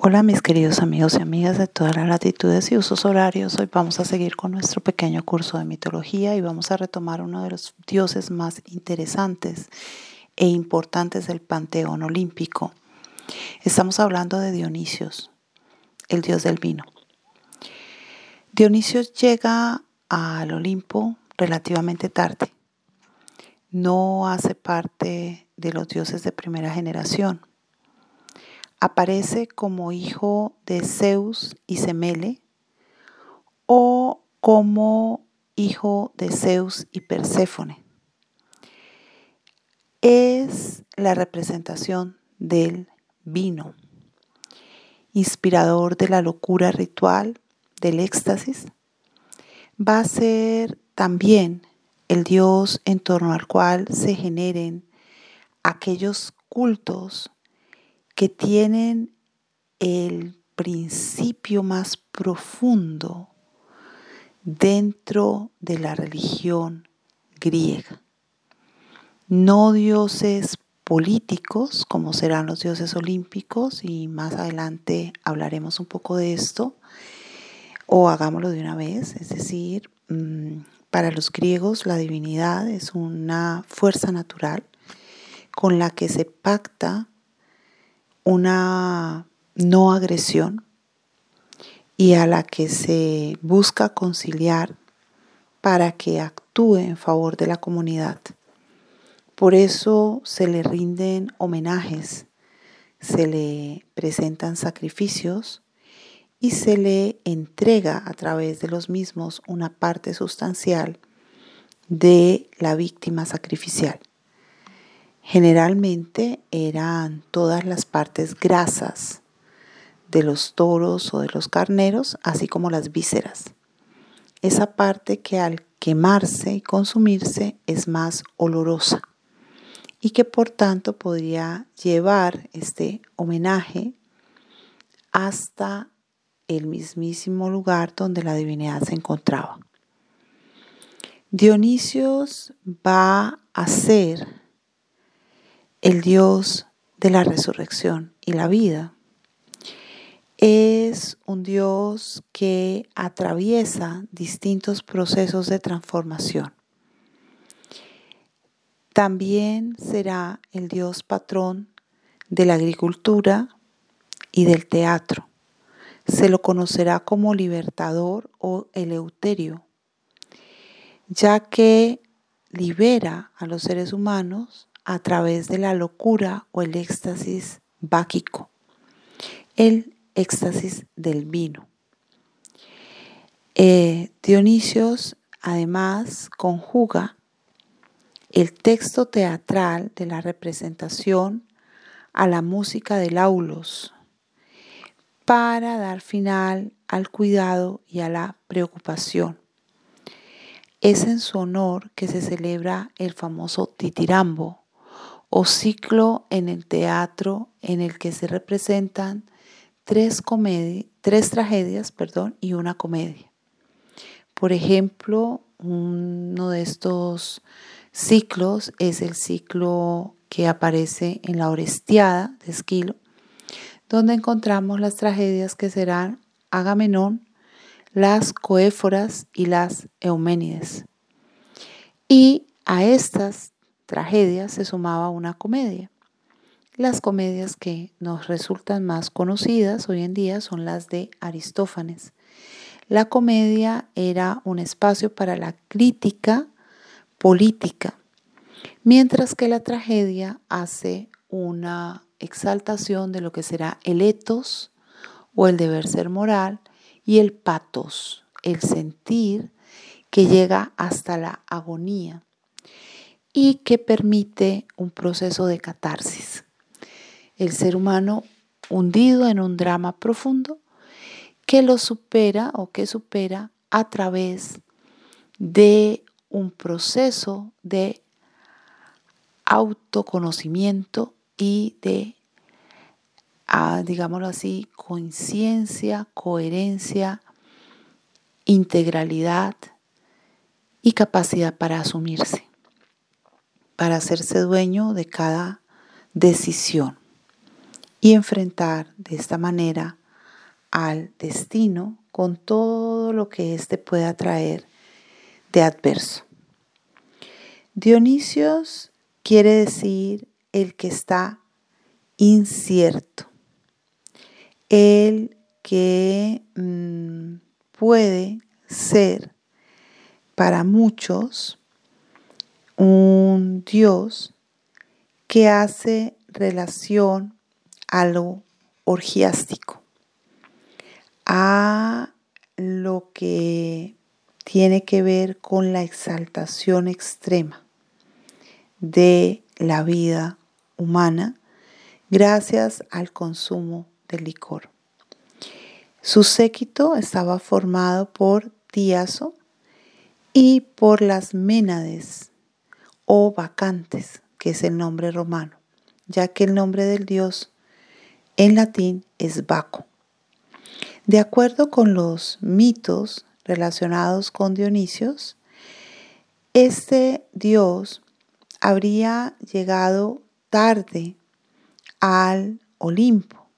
Hola mis queridos amigos y amigas de todas las latitudes y usos horarios. Hoy vamos a seguir con nuestro pequeño curso de mitología y vamos a retomar uno de los dioses más interesantes e importantes del panteón olímpico. Estamos hablando de Dionisios, el dios del vino. Dionisios llega al Olimpo relativamente tarde. No hace parte de los dioses de primera generación aparece como hijo de Zeus y Semele o como hijo de Zeus y Perséfone. Es la representación del vino, inspirador de la locura ritual, del éxtasis. Va a ser también el Dios en torno al cual se generen aquellos cultos que tienen el principio más profundo dentro de la religión griega. No dioses políticos como serán los dioses olímpicos y más adelante hablaremos un poco de esto o hagámoslo de una vez, es decir, mm, para los griegos la divinidad es una fuerza natural con la que se pacta una no agresión y a la que se busca conciliar para que actúe en favor de la comunidad. Por eso se le rinden homenajes, se le presentan sacrificios y se le entrega a través de los mismos una parte sustancial de la víctima sacrificial. Generalmente eran todas las partes grasas de los toros o de los carneros, así como las vísceras. Esa parte que al quemarse y consumirse es más olorosa y que por tanto podría llevar este homenaje hasta el mismísimo lugar donde la divinidad se encontraba. Dionisios va a ser el Dios de la resurrección y la vida. Es un Dios que atraviesa distintos procesos de transformación. También será el Dios patrón de la agricultura y del teatro. Se lo conocerá como libertador o eleuterio, ya que libera a los seres humanos a través de la locura o el éxtasis báquico, el éxtasis del vino. Eh, Dionisios además conjuga el texto teatral de la representación a la música del aulos para dar final al cuidado y a la preocupación. Es en su honor que se celebra el famoso titirambo, o ciclo en el teatro en el que se representan tres, tres tragedias perdón, y una comedia. Por ejemplo, uno de estos ciclos es el ciclo que aparece en la Orestiada de Esquilo, donde encontramos las tragedias que serán Agamenón, las Coéforas y las Euménides. Y a estas tragedia se sumaba una comedia. Las comedias que nos resultan más conocidas hoy en día son las de Aristófanes. La comedia era un espacio para la crítica política, mientras que la tragedia hace una exaltación de lo que será el etos o el deber ser moral y el patos, el sentir que llega hasta la agonía y que permite un proceso de catarsis. El ser humano hundido en un drama profundo que lo supera o que supera a través de un proceso de autoconocimiento y de, ah, digámoslo así, conciencia, coherencia, integralidad y capacidad para asumirse para hacerse dueño de cada decisión y enfrentar de esta manera al destino con todo lo que éste pueda traer de adverso. Dionisios quiere decir el que está incierto, el que mm, puede ser para muchos un Dios que hace relación a lo orgiástico, a lo que tiene que ver con la exaltación extrema de la vida humana gracias al consumo del licor. Su séquito estaba formado por Tiazo y por las Ménades o vacantes, que es el nombre romano, ya que el nombre del dios en latín es Baco. De acuerdo con los mitos relacionados con Dionisios, este dios habría llegado tarde al Olimpo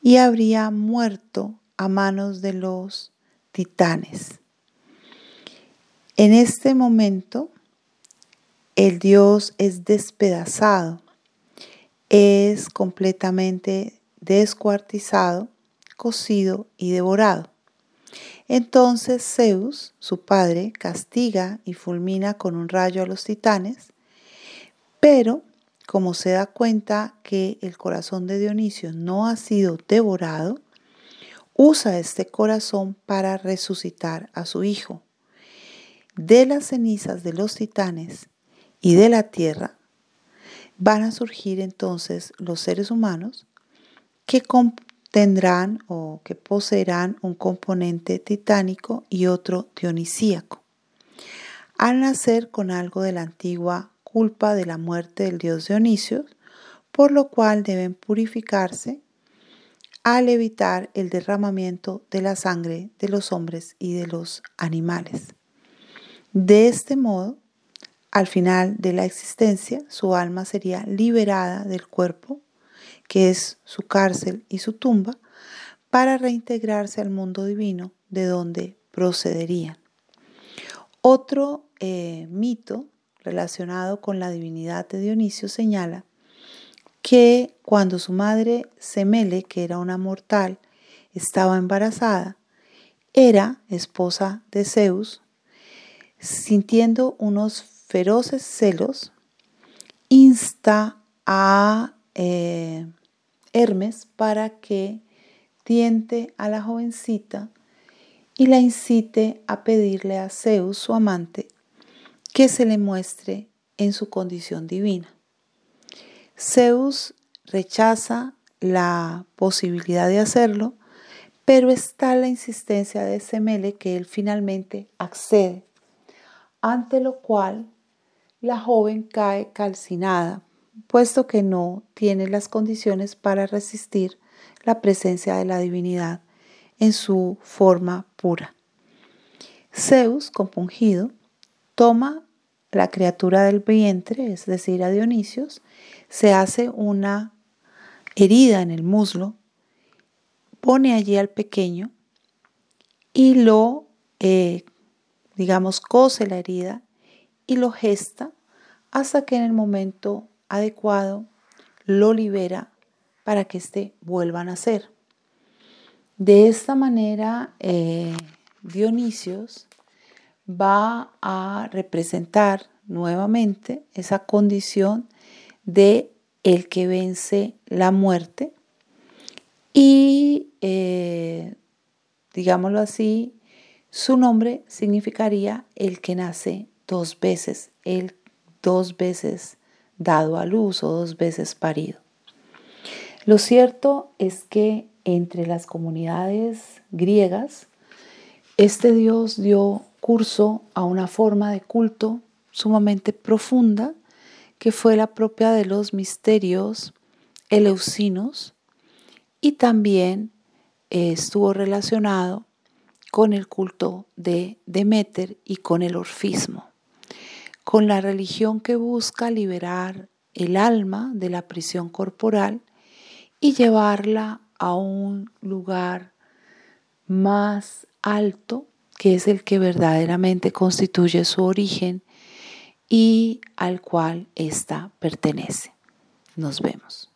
y habría muerto a manos de los titanes. En este momento, el Dios es despedazado, es completamente descuartizado, cocido y devorado. Entonces Zeus, su padre, castiga y fulmina con un rayo a los titanes, pero como se da cuenta que el corazón de Dionisio no ha sido devorado, usa este corazón para resucitar a su hijo. De las cenizas de los titanes y de la tierra van a surgir entonces los seres humanos que tendrán o que poseerán un componente titánico y otro dionisíaco. Al nacer con algo de la antigua culpa de la muerte del dios Dionisio, por lo cual deben purificarse al evitar el derramamiento de la sangre de los hombres y de los animales. De este modo, al final de la existencia, su alma sería liberada del cuerpo, que es su cárcel y su tumba, para reintegrarse al mundo divino de donde procederían. Otro eh, mito relacionado con la divinidad de Dionisio señala que cuando su madre Semele, que era una mortal, estaba embarazada, era esposa de Zeus, sintiendo unos feroces celos, insta a eh, Hermes para que tiente a la jovencita y la incite a pedirle a Zeus, su amante, que se le muestre en su condición divina. Zeus rechaza la posibilidad de hacerlo, pero está la insistencia de Semele que él finalmente accede, ante lo cual la joven cae calcinada, puesto que no tiene las condiciones para resistir la presencia de la divinidad en su forma pura. Zeus, compungido, toma la criatura del vientre, es decir, a Dionisios, se hace una herida en el muslo, pone allí al pequeño y lo, eh, digamos, cose la herida y lo gesta hasta que en el momento adecuado lo libera para que éste vuelva a nacer. De esta manera, eh, Dionisios va a representar nuevamente esa condición de el que vence la muerte y eh, digámoslo así, su nombre significaría el que nace dos veces, el dos veces dado a luz o dos veces parido. Lo cierto es que entre las comunidades griegas, este dios dio curso a una forma de culto sumamente profunda que fue la propia de los misterios eleusinos y también eh, estuvo relacionado con el culto de Demeter y con el orfismo, con la religión que busca liberar el alma de la prisión corporal y llevarla a un lugar más alto, que es el que verdaderamente constituye su origen y al cual ésta pertenece. Nos vemos.